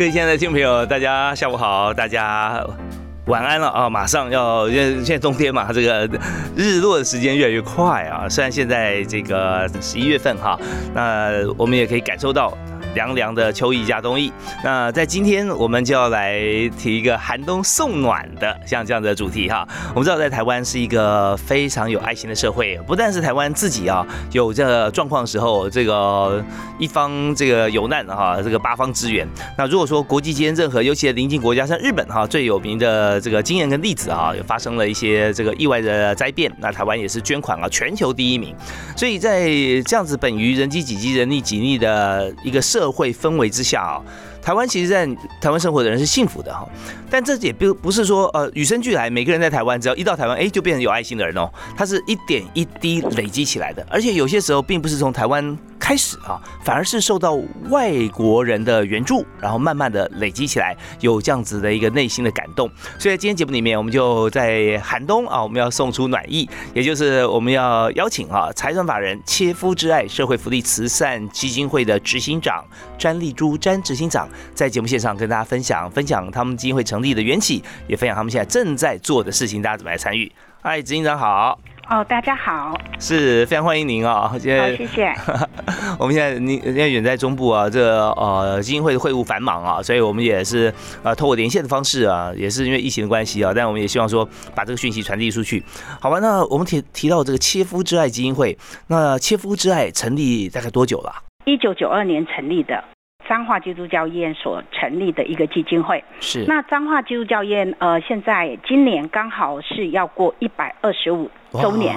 各位亲爱的听众朋友，大家下午好，大家晚安了啊！马上要，因为现在冬天嘛，这个日落的时间越来越快啊。虽然现在这个十一月份哈，那我们也可以感受到。凉凉的秋意加冬意。那在今天，我们就要来提一个寒冬送暖的像这样的主题哈。我们知道，在台湾是一个非常有爱心的社会，不但是台湾自己啊有这状况时候，这个一方这个有难哈，这个八方支援。那如果说国际间任何，尤其是邻近国家，像日本哈最有名的这个经验跟例子啊，也发生了一些这个意外的灾变，那台湾也是捐款啊全球第一名。所以在这样子本于人机几机人力几逆的一个社。社会氛围之下啊，台湾其实，在台湾生活的人是幸福的哈，但这也不不是说呃与生俱来，每个人在台湾只要一到台湾，哎，就变成有爱心的人哦，他是一点一滴累积起来的，而且有些时候并不是从台湾。开始啊，反而是受到外国人的援助，然后慢慢的累积起来，有这样子的一个内心的感动。所以在今天节目里面，我们就在寒冬啊，我们要送出暖意，也就是我们要邀请啊，财团法人切肤之爱社会福利慈善基金会的执行长詹丽珠詹执行长，在节目线上跟大家分享分享他们基金会成立的缘起，也分享他们现在正在做的事情，大家怎么来参与？嗨，执行长好。哦，大家好，是非常欢迎您啊！现在谢谢。我们现在您现在远在中部啊，这呃基金会的会务繁忙啊，所以我们也是呃透过连线的方式啊，也是因为疫情的关系啊，但我们也希望说把这个讯息传递出去。好吧，那我们提提到这个切肤之爱基金会，那切肤之爱成立大概多久了？一九九二年成立的。彰化基督教医院所成立的一个基金会，是。那彰化基督教医院呃，现在今年刚好是要过一百二十五周年。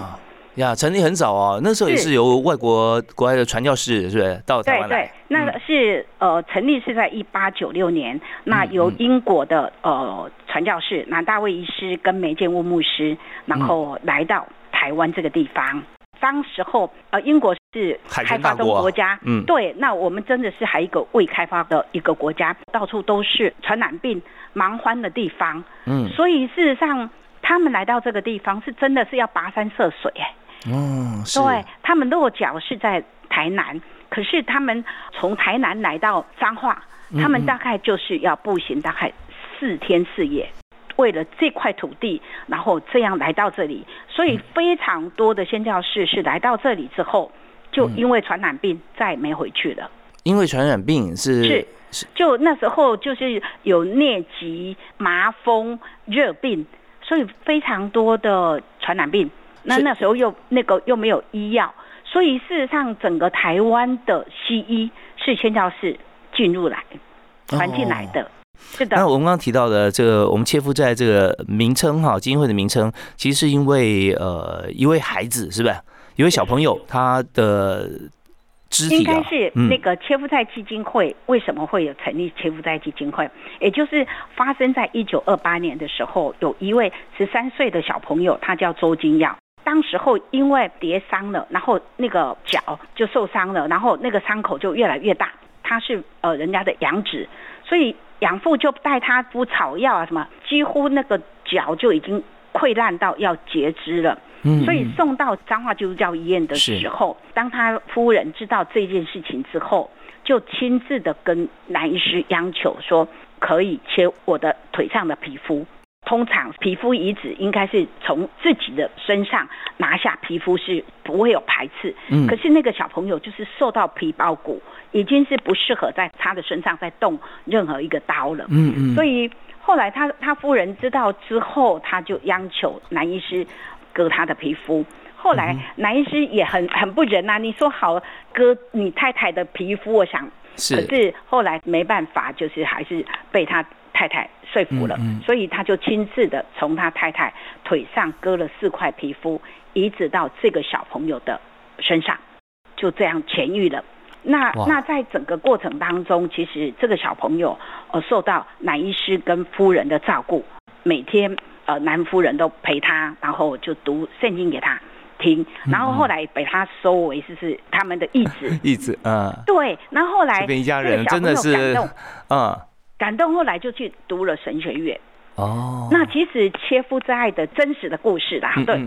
呀，成立很早哦，那时候也是由外国国外的传教士是不是？到台湾来？对对，那是呃成立是在一八九六年，那由英国的呃传教士南大卫医师跟梅建务牧师，然后来到台湾这个地方。当时候，呃，英国是开发中国家，嗯，对，那我们真的是还一个未开发的一个国家，到处都是传染病、蛮荒的地方，嗯，所以事实上，他们来到这个地方是真的是要跋山涉水，哎，嗯，对，他们落脚是在台南，可是他们从台南来到彰化，他们大概就是要步行大概四天四夜。为了这块土地，然后这样来到这里，所以非常多的宣教士是来到这里之后，就因为传染病再没回去了。因为传染病是是，就那时候就是有疟疾、麻风、热病，所以非常多的传染病。那那时候又那个又没有医药，所以事实上整个台湾的西医是宣教士进入来传进来的。是的，那我们刚刚提到的这个，我们切夫在这个名称哈，基金会的名称，其实是因为呃一位孩子是不是？一位小朋友他的肢体应该是那个切夫在基金会为什么会有成立切夫在基金会？也就是发生在一九二八年的时候，有一位十三岁的小朋友，他叫周金耀，当时候因为跌伤了，然后那个脚就受伤了，然后那个伤口就越来越大，他是呃人家的养子，所以。养父就带他敷草药啊，什么几乎那个脚就已经溃烂到要截肢了。嗯，所以送到彰化基督教医院的时候，当他夫人知道这件事情之后，就亲自的跟男医师央求说，可以切我的腿上的皮肤。通常皮肤移植应该是从自己的身上拿下皮肤是不会有排斥，嗯，可是那个小朋友就是受到皮包骨，已经是不适合在他的身上再动任何一个刀了，嗯嗯，所以后来他他夫人知道之后，他就央求男医师割他的皮肤，后来男医师也很很不仁呐，你说好割你太太的皮肤，我想是，可是后来没办法，就是还是被他。太太说服了，所以他就亲自的从他太太腿上割了四块皮肤，移植到这个小朋友的身上，就这样痊愈了。那那在整个过程当中，其实这个小朋友呃受到男医师跟夫人的照顾，每天呃男夫人都陪他，然后就读圣经给他听，然后后来被他收为就是他们的义子，义子，嗯，对，然后后来这边一家人真的是，嗯，感动，后来就去读了神学院。哦，那其实切夫之爱的真实的故事啦，对，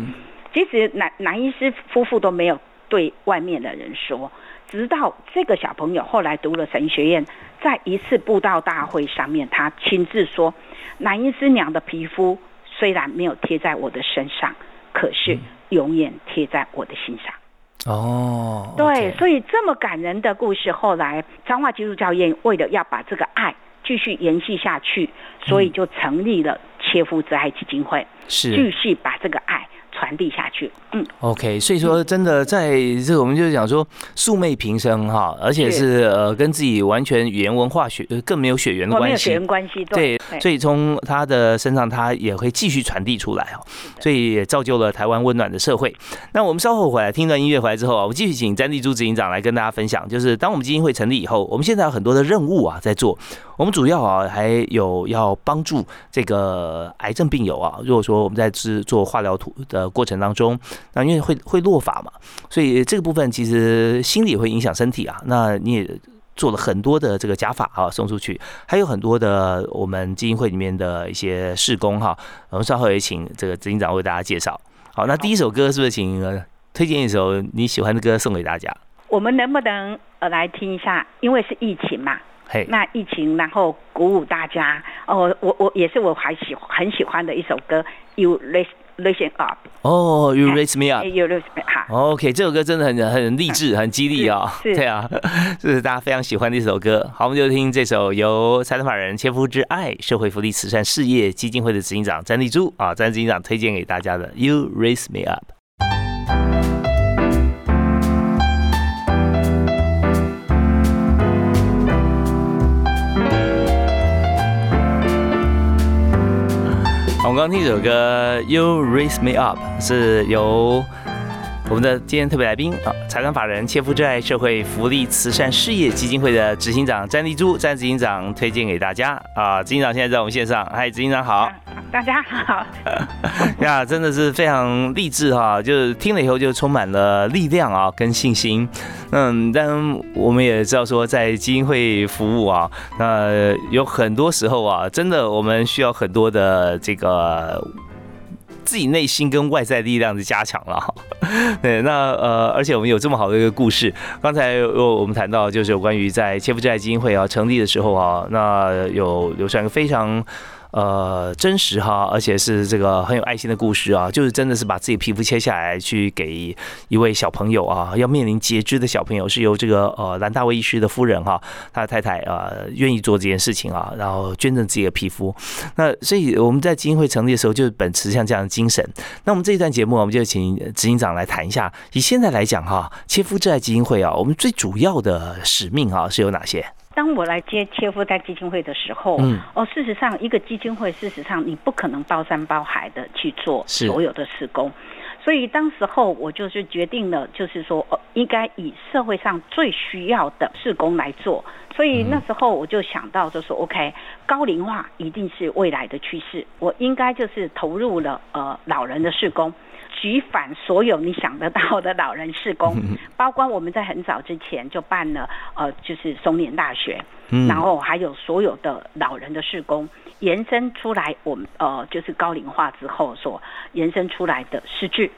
其实男男医师夫妇都没有对外面的人说。直到这个小朋友后来读了神学院，在一次布道大会上面，他亲自说：“男医师娘的皮肤虽然没有贴在我的身上，可是永远贴在我的心上。”哦，对，所以这么感人的故事，后来彰化基督教院为了要把这个爱继续延续下去，所以就成立了切肤之爱基金会，是继续把这个爱。传递下去，嗯，OK，所以说真的在这个我们就是讲说素昧平生哈，而且是呃跟自己完全语言文化血更没有血缘的关系，血缘关系对，所以从他的身上他也会继续传递出来哦，所以也造就了台湾温暖的社会。那我们稍后回来听一段音乐回来之后啊，我们继续请詹丽珠执行长来跟大家分享，就是当我们基金会成立以后，我们现在有很多的任务啊在做。我们主要啊，还有要帮助这个癌症病友啊。如果说我们在制做化疗图的过程当中，那因为会会落法嘛，所以这个部分其实心理会影响身体啊。那你也做了很多的这个假法啊，送出去，还有很多的我们基金会里面的一些事工哈。我们稍后也请这个执行长为大家介绍。好，那第一首歌是不是请推荐一首你喜欢的歌送给大家？我们能不能呃来听一下？因为是疫情嘛。嘿那疫情，然后鼓舞大家哦，我我也是我还喜很喜欢的一首歌，You Raise Raise Up。哦，You Raise Me Up，You Raise Me Up。OK，这首歌真的很很励志，很激励啊。对啊，这 是大家非常喜欢的一首歌。好，我们就听这首由财团法人切肤之爱社会福利慈善事业基金会的执行长詹丽珠啊，詹执行长推荐给大家的 You Raise Me Up。我们刚听一首歌《You Raise Me Up》，是由我们的今天特别来宾啊，财团法人切肤之爱社会福利慈善事业基金会的执行长詹丽珠，詹执行长推荐给大家啊。执行长现在在我们线上，嗨，执行长好，大家好。呀，真的是非常励志哈，就是听了以后就充满了力量啊，跟信心。嗯，但我们也知道说，在基金会服务啊，那有很多时候啊，真的我们需要很多的这个。自己内心跟外在力量的加强了，对，那呃，而且我们有这么好的一个故事。刚才有我们谈到，就是有关于在切肤之爱基金会啊成立的时候啊，那有流传一个非常。呃，真实哈，而且是这个很有爱心的故事啊，就是真的是把自己皮肤切下来去给一位小朋友啊，要面临截肢的小朋友，是由这个呃兰大卫医师的夫人哈，他的太太啊愿意做这件事情啊，然后捐赠自己的皮肤。那所以我们在基金会成立的时候，就是秉持像这样的精神。那我们这一段节目，我们就请执行长来谈一下，以现在来讲哈，切肤之爱基金会啊，我们最主要的使命啊是有哪些？当我来接切夫在基金会的时候，嗯，哦，事实上，一个基金会，事实上你不可能包山包海的去做所有的施工，所以当时候我就是决定了，就是说，哦，应该以社会上最需要的施工来做，所以那时候我就想到，就说，OK，高龄化一定是未来的趋势，我应该就是投入了呃老人的施工。举反所有你想得到的老人施工，包括我们在很早之前就办了，呃，就是松年大学，然后还有所有的老人的施工，延伸出来，我们呃，就是高龄化之后所延伸出来的诗句，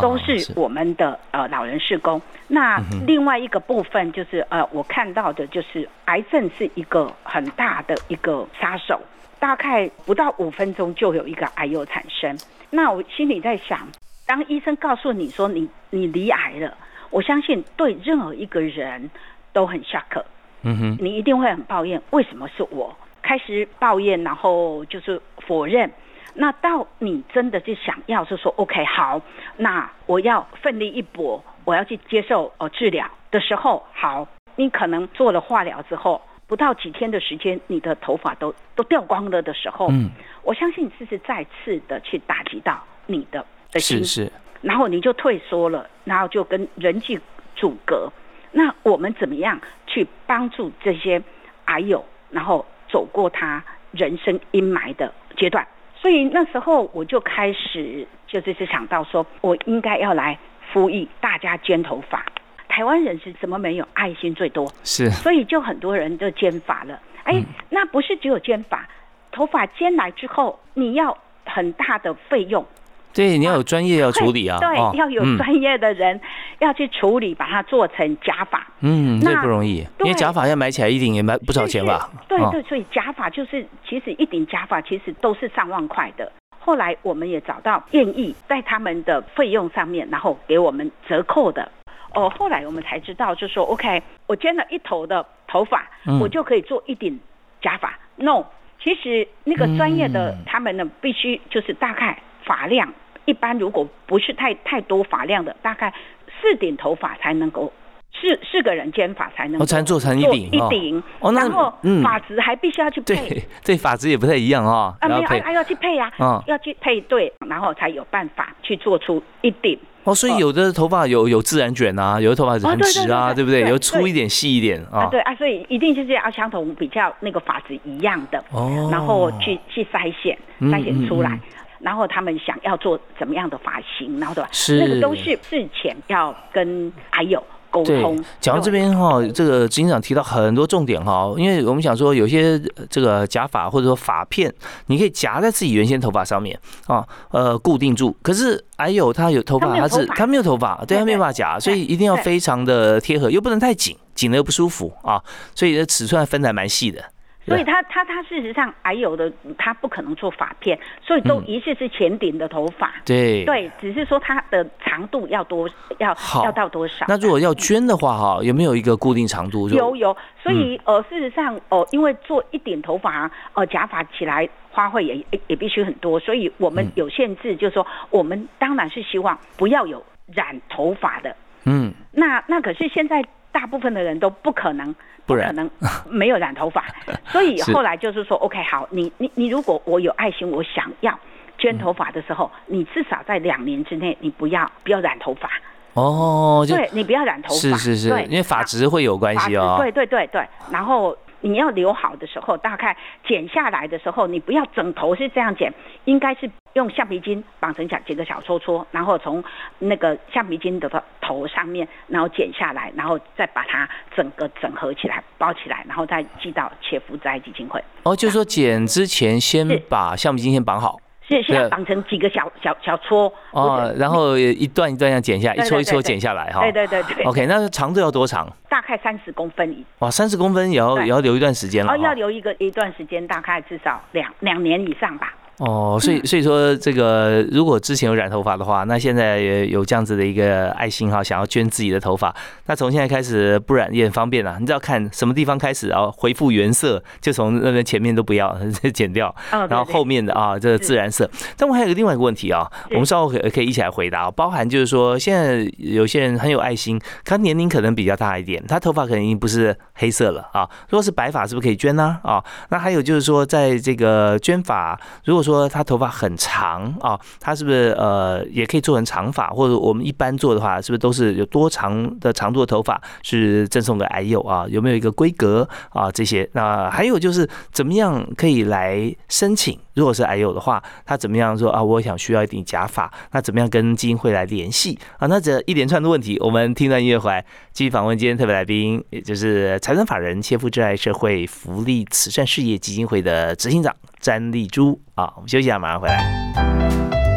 都是我们的呃老人施工。那另外一个部分就是呃，我看到的就是癌症是一个很大的一个杀手。大概不到五分钟就有一个癌友产生，那我心里在想，当医生告诉你说你你离癌了，我相信对任何一个人都很下课，嗯哼，你一定会很抱怨，为什么是我？开始抱怨，然后就是否认。那到你真的就想要是说，OK，好，那我要奋力一搏，我要去接受呃治疗的时候，好，你可能做了化疗之后。不到几天的时间，你的头发都都掉光了的时候，嗯，我相信这是再次的去打击到你的的心，是是，然后你就退缩了，然后就跟人际阻隔。那我们怎么样去帮助这些癌友，然后走过他人生阴霾的阶段？所以那时候我就开始就是想到说，我应该要来呼吁大家捐头发。台湾人是怎么没有爱心最多？是，所以就很多人都捐发了。哎，那不是只有捐发，头发捐来之后，你要很大的费用。对，你要有专业要处理啊，对，要有专业的人要去处理，把它做成假发。嗯，这不容易，因为假发要买起来一顶也买不少钱吧？对对，所以假发就是其实一顶假发其实都是上万块的。后来我们也找到愿意在他们的费用上面，然后给我们折扣的。哦，后来我们才知道，就说 OK，我捐了一头的头发，我就可以做一顶假发。No，其实那个专业的他们呢，必须就是大概发量。一般如果不是太太多发量的，大概四顶头发才能够四四个人肩发才能哦，才能做成一顶一顶哦。然后发质还必须要去配，对 对，发质也不太一样哦。啊，没有，还要去配呀，要去配对，然后才有办法去做出一顶。哦，所以有的头发有有自然卷啊，有的头发是很直啊，对不对？有粗一点、细一点啊。对啊，所以一定就是要相同比较那个发质一样的，然后去去筛选筛选出来。然后他们想要做怎么样的发型，然后对吧？是那个都是事前要跟还有沟通。讲到这边哈，这个执行长提到很多重点哈，因为我们想说有些这个假发或者说发片，你可以夹在自己原先头发上面啊，呃，固定住。可是还有他有头发，他是他没有头发，对他没有办法夹，所以一定要非常的贴合，又不能太紧，紧了又不舒服啊。所以尺寸分的还蛮细的。所以他他他事实上还有的他不可能做发片，所以都一次是前顶的头发。对对，只是说它的长度要多要要到多少。那如果要捐的话哈，有没有一个固定长度？有有，所以呃事实上哦，因为做一顶头发呃假发起来花费也也必须很多，所以我们有限制，就是说我们当然是希望不要有染头发的。嗯，那那可是现在大部分的人都不可能。不可能 没有染头发，所以后来就是说，OK，好，你你你，如果我有爱心，我想要捐头发的时候，你至少在两年之内，你不要不要染头发。哦，对你不要染头发，是是是，因为发质会有关系哦，对对对对，然后。你要留好的时候，大概剪下来的时候，你不要整头是这样剪，应该是用橡皮筋绑成小几个小撮撮，然后从那个橡皮筋的头上面，然后剪下来，然后再把它整个整合起来，包起来，然后再寄到切肤灾基金会。哦，就是说剪之前先把橡皮筋先绑好。是现在绑成几个小小小撮哦，然后一段一段这样剪下，一撮一撮剪下来哈。对对对对。OK，那长度要多长？大概三十公分。哇，三十公分也要也要留一段时间了。哦，要留一个一段时间，大概至少两两年以上吧。哦，所以所以说这个，如果之前有染头发的话，那现在也有这样子的一个爱心哈，想要捐自己的头发，那从现在开始不染也很方便啊。你只要看什么地方开始然后恢复原色，就从那边前面都不要 剪掉，然后后面的啊这个自然色。但我还有个另外一个问题啊，我们稍后可可以一起来回答，包含就是说现在有些人很有爱心，他年龄可能比较大一点，他头发可能已经不是黑色了啊。如果是白发，是不是可以捐呢？啊，那还有就是说，在这个捐发，如说他头发很长啊，他是不是呃也可以做成长发？或者我们一般做的话，是不是都是有多长的长度的头发是赠送给癌友啊？有没有一个规格啊？这些那还有就是怎么样可以来申请？如果是癌友的话，他怎么样说啊？我想需要一顶假发，那怎么样跟基金会来联系啊？那这一连串的问题，我们听段音乐回来继续访问今天特别来宾，也就是财团法人切肤挚爱社会福利慈善事业基金会的执行长。詹丽珠啊，我们休息一下，马上回来。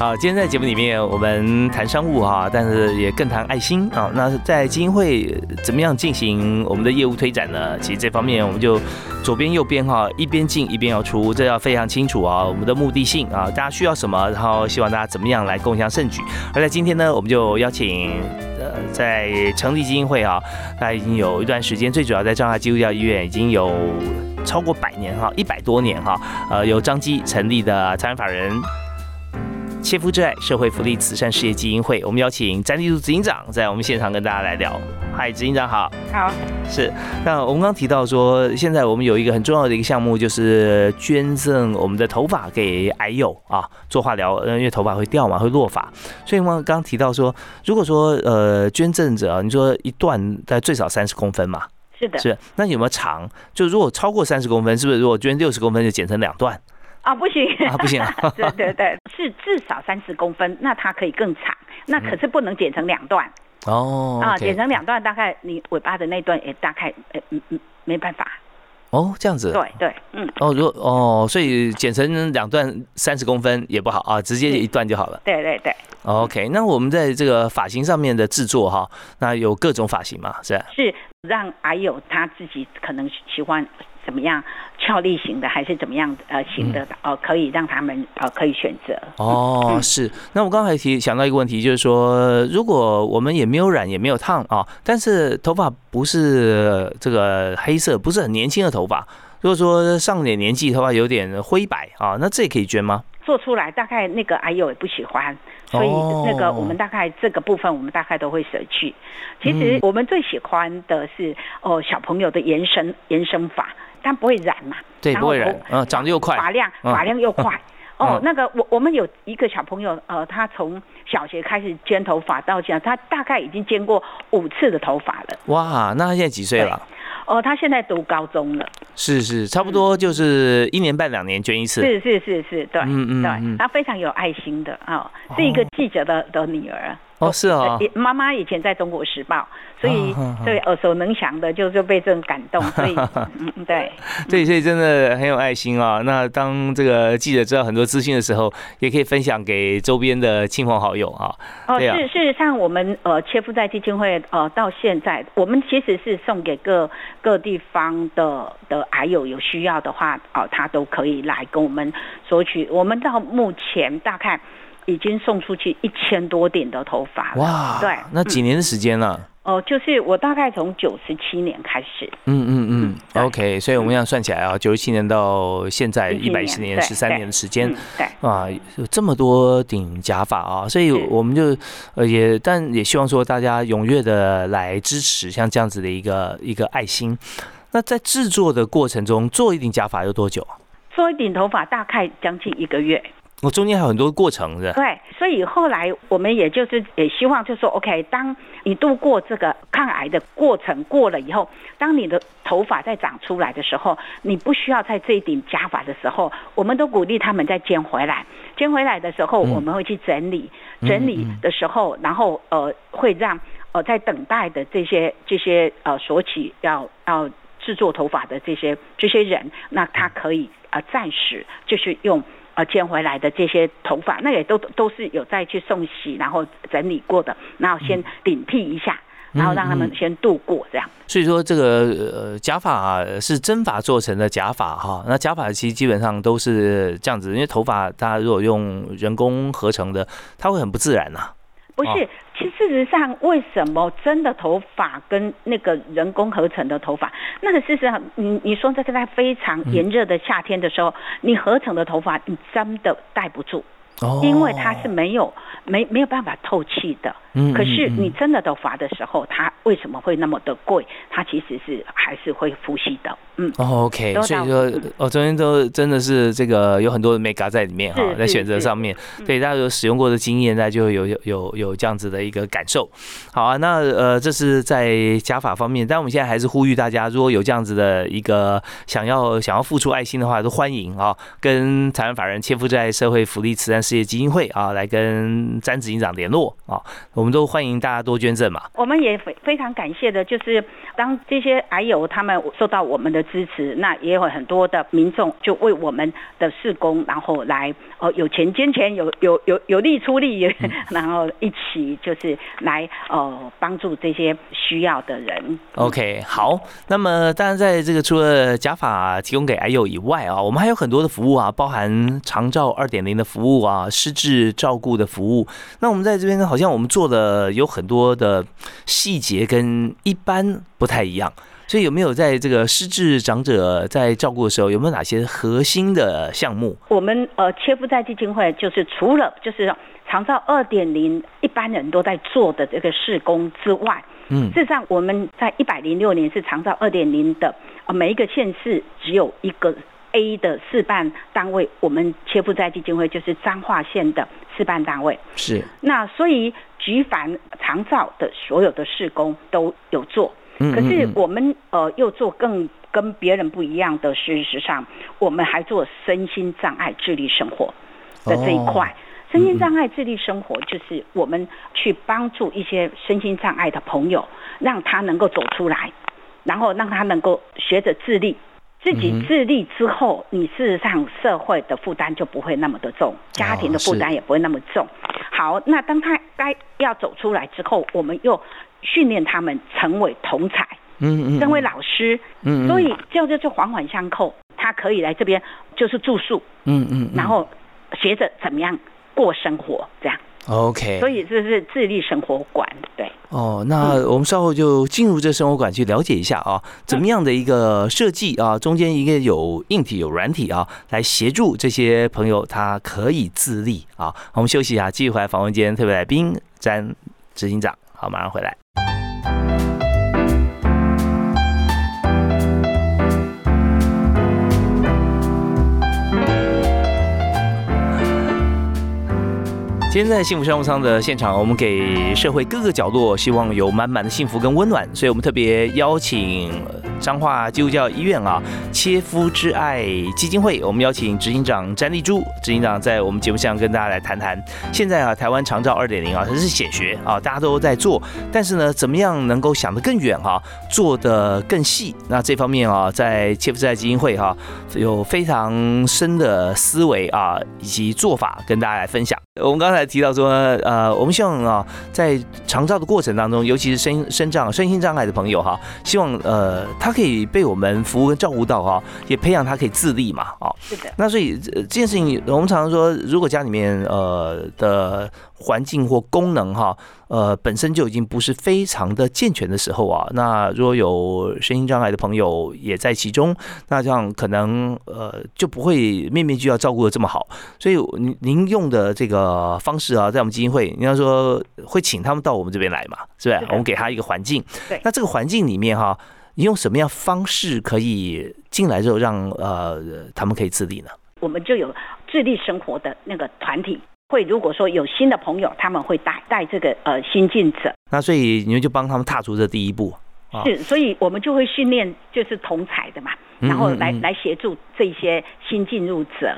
好，今天在节目里面我们谈商务哈，但是也更谈爱心啊。那在基金会怎么样进行我们的业务推展呢？其实这方面我们就左边右边哈，一边进一边要出，这要非常清楚啊。我们的目的性啊，大家需要什么，然后希望大家怎么样来共享盛举。而在今天呢，我们就邀请呃，在成立基金会啊，那已经有一段时间，最主要在彰化基督教医院已经有超过百年哈，一百多年哈，呃，由张基成立的财产法人。切肤之爱社会福利慈善事业基金会，我们邀请詹立柱执行长在我们现场跟大家来聊。嗨，执行长好。好。是。那我们刚提到说，现在我们有一个很重要的一个项目，就是捐赠我们的头发给癌友啊，做化疗，因为头发会掉嘛，会落发。所以我们刚刚提到说，如果说呃捐赠者，你说一段在最少三十公分嘛？是的。是。那有没有长？就如果超过三十公分，是不是如果捐六十公分就剪成两段？啊，不行啊，不行啊！对对对，是至少三十公分，那它可以更长，那可是不能剪成两段哦。啊，剪成两段，大概你尾巴的那段也大概，呃，嗯嗯，没办法。哦，这样子。对对，嗯。哦，如果哦，所以剪成两段三十公分也不好啊，直接一段就好了。对对对。OK，那我们在这个发型上面的制作哈，那有各种发型嘛，是是让还有他自己可能喜欢。怎么样俏丽型的还是怎么样呃型的呃可以让他们呃可以选择哦是那我刚才提想到一个问题就是说如果我们也没有染也没有烫啊但是头发不是这个黑色不是很年轻的头发如果说上点年纪头发有点灰白啊那这也可以捐吗？做出来大概那个阿友也不喜欢，所以那个我们大概这个部分我们大概都会舍去。其实我们最喜欢的是哦小朋友的延伸延伸发。但不会染嘛？对，不会染。嗯，长得又快，发量发量又快。哦，那个我我们有一个小朋友，呃，他从小学开始剪头发到现在，他大概已经剪过五次的头发了。哇，那他现在几岁了？哦，他现在读高中了。是是，差不多就是一年半两年捐一次。是是是是，对，嗯嗯，对，他非常有爱心的啊，是一个记者的的女儿。哦，是哦，妈妈以前在中国时报，所以对耳熟能详的，就是被这种感动，所以 嗯嗯对，对，所以真的很有爱心啊。那当这个记者知道很多资讯的时候，也可以分享给周边的亲朋好友啊。哦，是事实上，我们呃切夫在基金会呃到现在，我们其实是送给各各地方的的癌友有需要的话，哦，他都可以来跟我们索取。我们到目前大概。已经送出去一千多顶的头发了。哇，对，那几年的时间了？哦，就是我大概从九十七年开始。嗯嗯嗯，OK，所以我们要算起来啊，九十七年到现在一百一十年，十三年的时间。对，啊，有这么多顶假发啊，所以我们就呃也，但也希望说大家踊跃的来支持像这样子的一个一个爱心。那在制作的过程中，做一顶假发要多久啊？做一顶头发大概将近一个月。我中间还有很多过程的，对，所以后来我们也就是也希望，就说 OK，当你度过这个抗癌的过程过了以后，当你的头发再长出来的时候，你不需要在这一顶假发的时候，我们都鼓励他们再剪回来。剪回来的时候，我们会去整理，整理的时候，然后呃，会让呃在等待的这些这些呃索取要要制作头发的这些这些人，那他可以呃暂时就是用。呃，捡回来的这些头发，那也都都是有再去送洗，然后整理过的，然后先顶替一下，然后让他们先度过这样。所以说，这个呃假发是真发做成的假发哈，那假发其实基本上都是这样子，因为头发它如果用人工合成的，它会很不自然呐。不是。其实，事实上，为什么真的头发跟那个人工合成的头发，那个事实上，你你说这个在非常炎热的夏天的时候，你合成的头发，你真的戴不住，因为它是没有没没有办法透气的。嗯，可是你真的都罚的时候，它为什么会那么的贵？它其实是还是会呼吸的。嗯，OK，所以说，哦，昨天都真的是这个有很多的 mega 在里面哈，在选择上面，对大家有使用过的经验，大家就有有有有这样子的一个感受。好啊，那呃，这是在加法方面，但我们现在还是呼吁大家，如果有这样子的一个想要想要付出爱心的话，都欢迎啊，跟台湾法人切夫在社会福利慈善事业基金会啊，来跟詹执行长联络啊，我们都欢迎大家多捐赠嘛。我们也非非常感谢的，就是当这些癌友他们受到我们的。支持，那也有很多的民众就为我们的事工，然后来哦有钱捐钱，有 有有有力出力，然后一起就是来呃帮助这些需要的人。OK，好，那么当然在这个除了假发提供给癌友以外啊，我们还有很多的服务啊，包含长照二点零的服务啊，失智照顾的服务。那我们在这边呢，好像我们做的有很多的细节跟一般不太一样。所以有没有在这个失智长者在照顾的时候，有没有哪些核心的项目？我们呃切夫在基金会就是除了就是长照二点零一般人都在做的这个施工之外，嗯，事实上我们在一百零六年是长照二点零的，呃每一个县市只有一个 A 的示范单位，我们切腹在基金会就是彰化县的示范单位。是。那所以菊凡长照的所有的施工都有做。可是我们呃又做更跟别人不一样的，事实上我们还做身心障碍智力生活的这一块。身心障碍智力生活就是我们去帮助一些身心障碍的朋友，让他能够走出来，然后让他能够学着自立。自己自立之后，你事实上社会的负担就不会那么的重，家庭的负担也不会那么重。好，那当他该要走出来之后，我们又。训练他们成为同才，嗯嗯，成为老师，嗯，所以就就就环环相扣。他可以来这边就是住宿，嗯嗯，然后学着怎么样过生活，这样。OK，所以这是自立生活馆，对。哦，那我们稍后就进入这生活馆去了解一下啊，怎么样的一个设计啊？中间一个有硬体有软体啊，来协助这些朋友他可以自立啊。我们休息一下，继续回来访问今天特别来宾詹执行长。好，马上回来。今天在幸福商务舱的现场，我们给社会各个角落希望有满满的幸福跟温暖，所以我们特别邀请彰化基督教医院啊切肤之爱基金会，我们邀请执行长詹丽珠执行长在我们节目上跟大家来谈谈。现在啊，台湾长照二点零啊，它是显学啊，大家都在做，但是呢，怎么样能够想得更远哈，做得更细？那这方面啊，在切肤之爱基金会哈，有非常深的思维啊，以及做法跟大家来分享。我们刚才提到说，呃，我们希望啊，在长照的过程当中，尤其是身身障、身心障碍的朋友哈，希望呃，他可以被我们服务跟照顾到哈，也培养他可以自立嘛，啊，是的。那所以这件事情，我们常常说，如果家里面呃的。环境或功能哈，呃，本身就已经不是非常的健全的时候啊，那如果有身心障碍的朋友也在其中，那这样可能呃就不会面面俱到照顾的这么好。所以您您用的这个方式啊，在我们基金会，你要说会请他们到我们这边来嘛，是不是？我们给他一个环境。对。那这个环境里面哈，你用什么样方式可以进来之后让呃他们可以自立呢？我们就有自立生活的那个团体。会如果说有新的朋友，他们会带带这个呃新进者，那所以你们就帮他们踏出这第一步。是，所以我们就会训练就是同才的嘛，然后来来协助这些新进入者，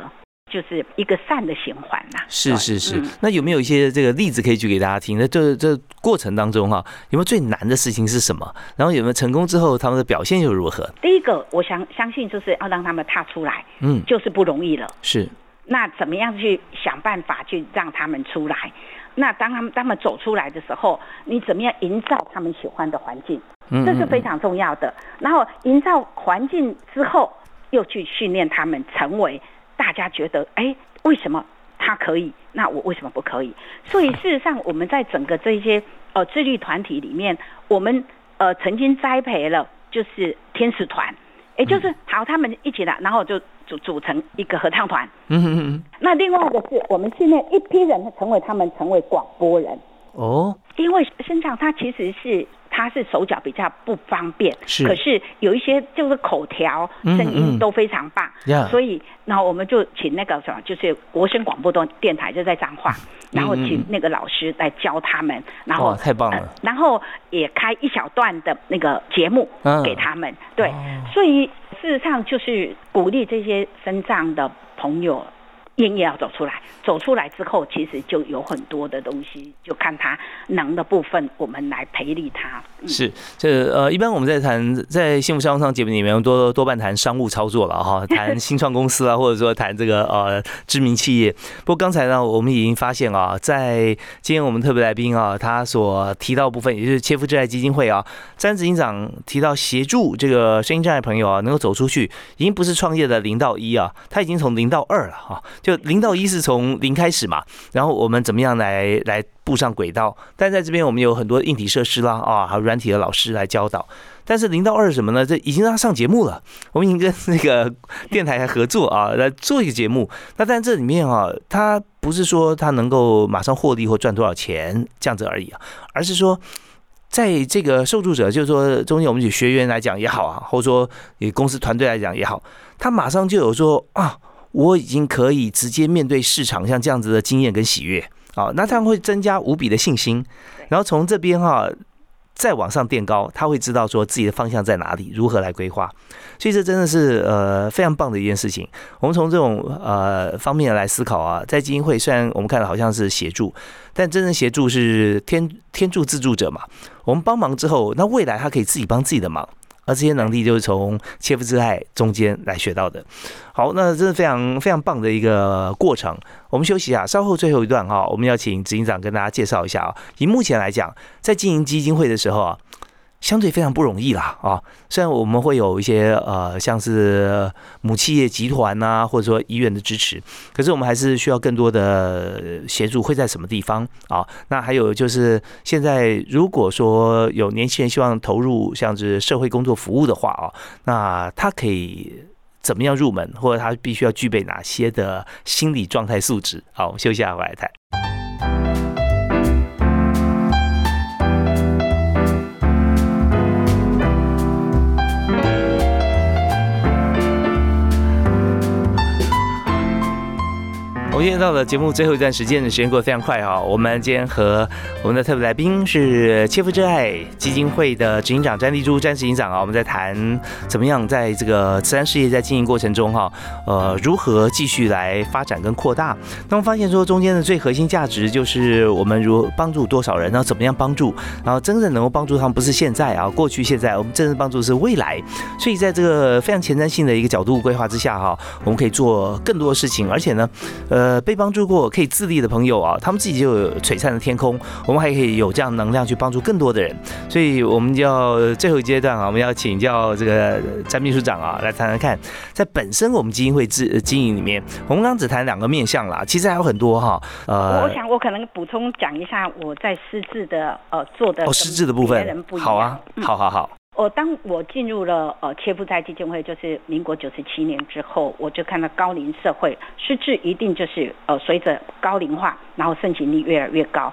就是一个善的循环呐。是是是，那有没有一些这个例子可以举给大家听？那这这过程当中哈，有没有最难的事情是什么？然后有没有成功之后他们的表现又如何？第一个，我相相信就是要让他们踏出来，嗯，就是不容易了。是。那怎么样去想办法去让他们出来？那当他们他们走出来的时候，你怎么样营造他们喜欢的环境？这是非常重要的。然后营造环境之后，又去训练他们成为大家觉得，哎，为什么他可以？那我为什么不可以？所以事实上，我们在整个这些呃自律团体里面，我们呃曾经栽培了就是天使团。也就是好，他们一起来，然后就组组成一个合唱团。嗯嗯嗯。那另外的是，我们训练一批人成为他们成为广播人。哦。因为身上他其实是。他是手脚比较不方便，是，可是有一些就是口条、声音都非常棒，所以然后我们就请那个什么，就是国声广播的电台就在讲话，然后请那个老师来教他们，然后太棒了，然后也开一小段的那个节目给他们，对，所以事实上就是鼓励这些身障的朋友。愿意要走出来，走出来之后，其实就有很多的东西，就看他能的部分，我们来培力他。是，这呃，一般我们在谈在幸福商务舱节目里面，多多半谈商务操作了哈，谈新创公司啊，或者说谈这个呃知名企业。不过刚才呢，我们已经发现啊，在今天我们特别来宾啊，他所提到部分，也就是切肤之爱基金会啊，詹执行长提到协助这个声音障碍朋友啊，能够走出去，已经不是创业的零到一啊，他已经从零到二了哈。就零到一是从零开始嘛，然后我们怎么样来来步上轨道。但在这边我们有很多硬体设施啦，啊，还有软体的老师来教导。但是零到二什么呢？这已经让他上节目了，我们已经跟那个电台合作啊，来做一个节目。那但这里面啊，他不是说他能够马上获利或赚多少钱这样子而已啊，而是说。在这个受助者，就是说中间我们以学员来讲也好啊，或者说以公司团队来讲也好，他马上就有说啊，我已经可以直接面对市场，像这样子的经验跟喜悦啊，那他会增加无比的信心，然后从这边哈。再往上垫高，他会知道说自己的方向在哪里，如何来规划。所以这真的是呃非常棒的一件事情。我们从这种呃方面来思考啊，在基金会虽然我们看到好像是协助，但真正协助是天天助自助者嘛。我们帮忙之后，那未来他可以自己帮自己的忙。这些能力就是从切肤之爱中间来学到的。好，那这是非常非常棒的一个过程。我们休息一下，稍后最后一段哈，我们要请执行长跟大家介绍一下啊。以目前来讲，在经营基金会的时候啊。相对非常不容易啦啊！虽然我们会有一些呃，像是母企业集团呐，或者说医院的支持，可是我们还是需要更多的协助。会在什么地方啊？那还有就是，现在如果说有年轻人希望投入像是社会工作服务的话啊，那他可以怎么样入门，或者他必须要具备哪些的心理状态素质？好，我们休息一下回来谈。我们今天到了节目最后一段时间的时间过得非常快哈，我们今天和我们的特别来宾是切肤之爱基金会的执行长詹丽珠詹执行长啊，我们在谈怎么样在这个慈善事业在经营过程中哈，呃，如何继续来发展跟扩大。那么发现说中间的最核心价值就是我们如帮助多少人，然后怎么样帮助，然后真正能够帮助他们不是现在啊，过去现在，我们真正帮助的是未来。所以在这个非常前瞻性的一个角度规划之下哈，我们可以做更多的事情，而且呢，呃。呃，被帮助过可以自立的朋友啊，他们自己就有璀璨的天空，我们还可以有这样能量去帮助更多的人，所以我们要最后一阶段啊，我们要请教这个詹秘书长啊，来谈谈看，在本身我们基金会自经营里面，我们刚刚只谈两个面向啦，其实还有很多哈。呃，我想我可能补充讲一下我在失智的呃做的哦，失智的部分，好啊，好好好。我当我进入了呃切夫在基金会，就是民国九十七年之后，我就看到高龄社会失智一定就是呃随着高龄化，然后申请率越来越高，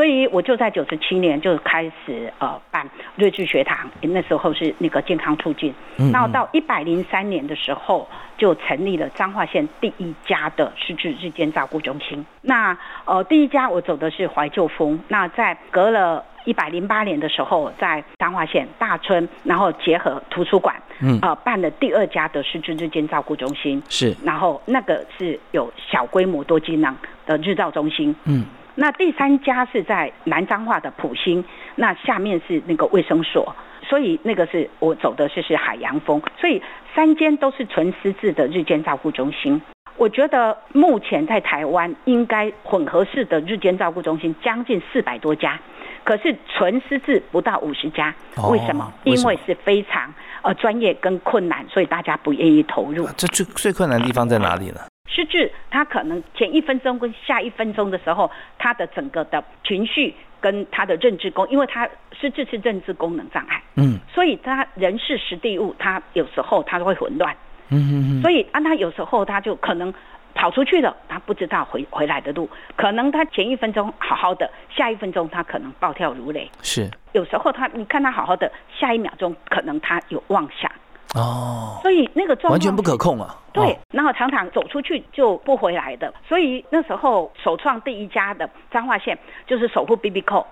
所以我就在九十七年就开始呃办瑞智学堂，那时候是那个健康促进，然后到一百零三年的时候就成立了彰化县第一家的失智日间照顾中心。那呃第一家我走的是怀旧风，那在隔了。一百零八年的时候，在彰化县大村，然后结合图书馆，嗯，呃，办了第二家的失智日间照顾中心，是，然后那个是有小规模多机能的日照中心，嗯，那第三家是在南彰化的普兴，那下面是那个卫生所，所以那个是我走的是是海洋风，所以三间都是纯私自的日间照顾中心。我觉得目前在台湾应该混合式的日间照顾中心将近四百多家。可是纯私自不到五十家，为什么？因为是非常呃专业跟困难，所以大家不愿意投入。这最最困难的地方在哪里呢？失智，他可能前一分钟跟下一分钟的时候，他的整个的情绪跟他的认知功，因为他失智是认知功能障碍，嗯，所以他人事实地物，他有时候他会混乱，嗯嗯嗯，所以啊，他有时候他就可能。跑出去了，他不知道回回来的路，可能他前一分钟好好的，下一分钟他可能暴跳如雷。是，有时候他你看他好好的，下一秒钟可能他有妄想。哦。所以那个状况完全不可控啊。对，然后常常走出去就不回来的，所以那时候首创第一家的彰化县就是守护 BB 扣。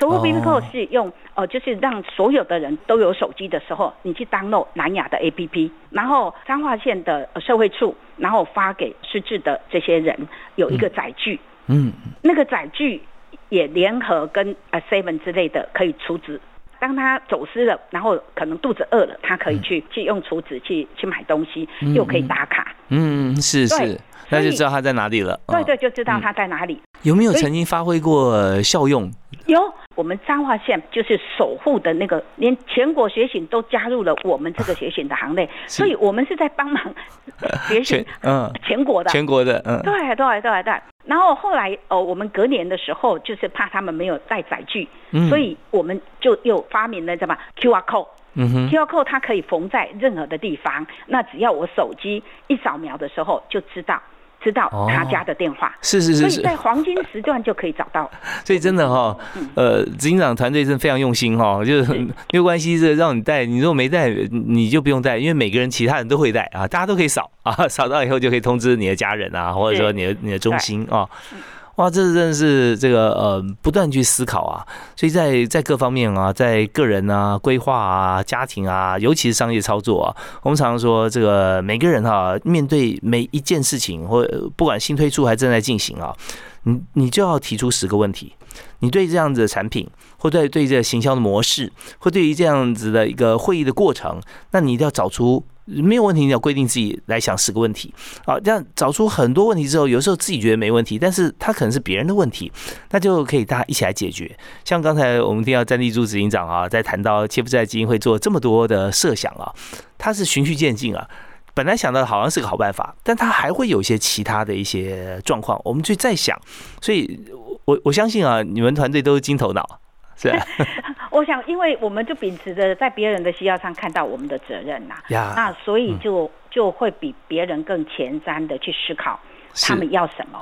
守护 B B 扣是用呃，就是让所有的人都有手机的时候，你去登录南亚的 A P P，然后彰化县的社会处，然后发给失智的这些人有一个载具，嗯，那个载具也联合跟呃 Seven 之类的可以储值，当他走失了，然后可能肚子饿了，他可以去去用厨子去去买东西，又可以打卡，嗯，是是，那就知道他在哪里了，对对，就知道他在哪里。有没有曾经发挥过效用？有。我们彰化县就是守护的那个，连全国学醒都加入了我们这个学醒的行列，所以我们是在帮忙觉醒，嗯，全国的，全国的，嗯，对对对对。然后后来呃，我们隔年的时候，就是怕他们没有带载具，嗯所以我们就又发明了什么 QR code。嗯哼，QR code 它可以缝在任何的地方，那只要我手机一扫描的时候，就知道知道哦。他家的电话。是是是是所以在，黄金时段就可以找到。所以真的哈，呃，执行长团队真的非常用心哈，就是没有关系，是让你带，你如果没带，你就不用带，因为每个人其他人都会带啊，大家都可以扫啊，扫到以后就可以通知你的家人啊，或者说你的你的中心啊。哇，这真是这个呃，不断去思考啊，所以在在各方面啊，在个人啊、规划啊、家庭啊，尤其是商业操作啊，我们常常说，这个每个人哈、面对每一件事情，或不管新推出还正在进行啊，你你就要提出十个问题。你对这样子的产品，或对对这个行销的模式，或对于这样子的一个会议的过程，那你一定要找出没有问题，你要规定自己来想十个问题啊。这样找出很多问题之后，有时候自己觉得没问题，但是它可能是别人的问题，那就可以大家一起来解决。像刚才我们听到詹立柱执行长啊，在谈到切夫债基金会做这么多的设想啊，他是循序渐进啊。本来想到好像是个好办法，但他还会有一些其他的一些状况，我们去再想，所以我我相信啊，你们团队都是金头脑，我想，因为我们就秉持着在别人的需要上看到我们的责任呐、呀，那所以就就会比别人更前瞻的去思考他们要什么。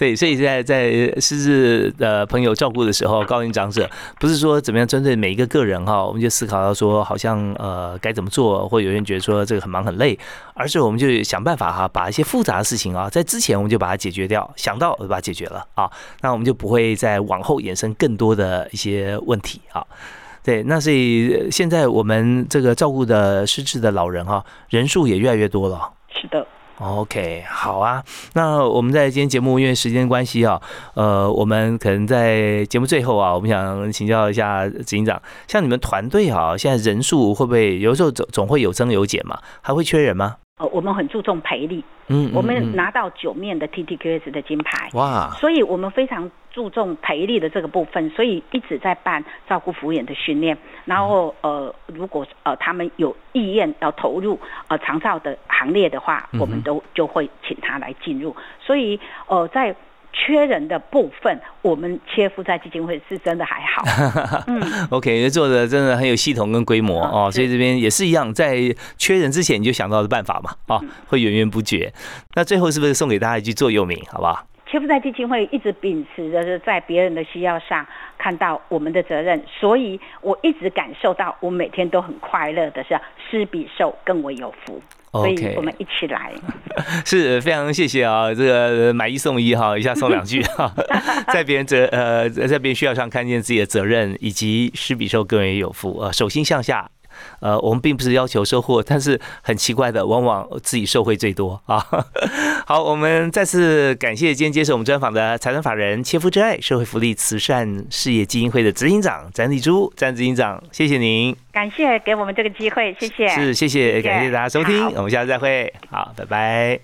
对，所以在在失智的朋友照顾的时候，高龄长者不是说怎么样针对每一个个人哈，我们就思考到说好像呃该怎么做，或有人觉得说这个很忙很累，而是我们就想办法哈，把一些复杂的事情啊，在之前我们就把它解决掉，想到就把它解决了啊，那我们就不会再往后衍生更多的一些问题啊。对，那所以现在我们这个照顾的失智的老人哈，人数也越来越多了。是的，OK，好啊。那我们在今天节目因为时间关系啊，呃，我们可能在节目最后啊，我们想请教一下执行长，像你们团队啊，现在人数会不会有时候总总会有增有减嘛？还会缺人吗？呃，我们很注重赔率，嗯，我们嗯拿到九面的 TTQS 的金牌，哇，所以我们非常注重赔率的这个部分，所以一直在办照顾服务员的训练。然后呃，如果呃他们有意愿要投入呃长照的行列的话，我们都就会请他来进入。所以呃在缺人的部分，我们切夫在基金会是真的还好。嗯，OK，做的真的很有系统跟规模哦，嗯所以这边也是一样，在缺人之前你就想到的办法嘛，啊，会源源不绝。那最后是不是送给大家一句座右铭，好不好？切夫在基金会一直秉持着是在别人的需要上看到我们的责任，所以我一直感受到我每天都很快乐的是施比受更为有福。所以 OK 我们一起来。是非常谢谢啊，这个买一送一哈，一下送两句 哈，在别人责呃在别人需要上看见自己的责任，以及施比受更为有福呃，手心向下。呃，我们并不是要求收获，但是很奇怪的，往往自己受惠最多啊。好，我们再次感谢今天接受我们专访的财团法人切肤之爱社会福利慈善事业基金会的执行长詹丽珠，詹执行长，谢谢您。感谢给我们这个机会，谢谢。是，谢谢，谢谢感谢大家收听，我们下次再会，好，拜拜。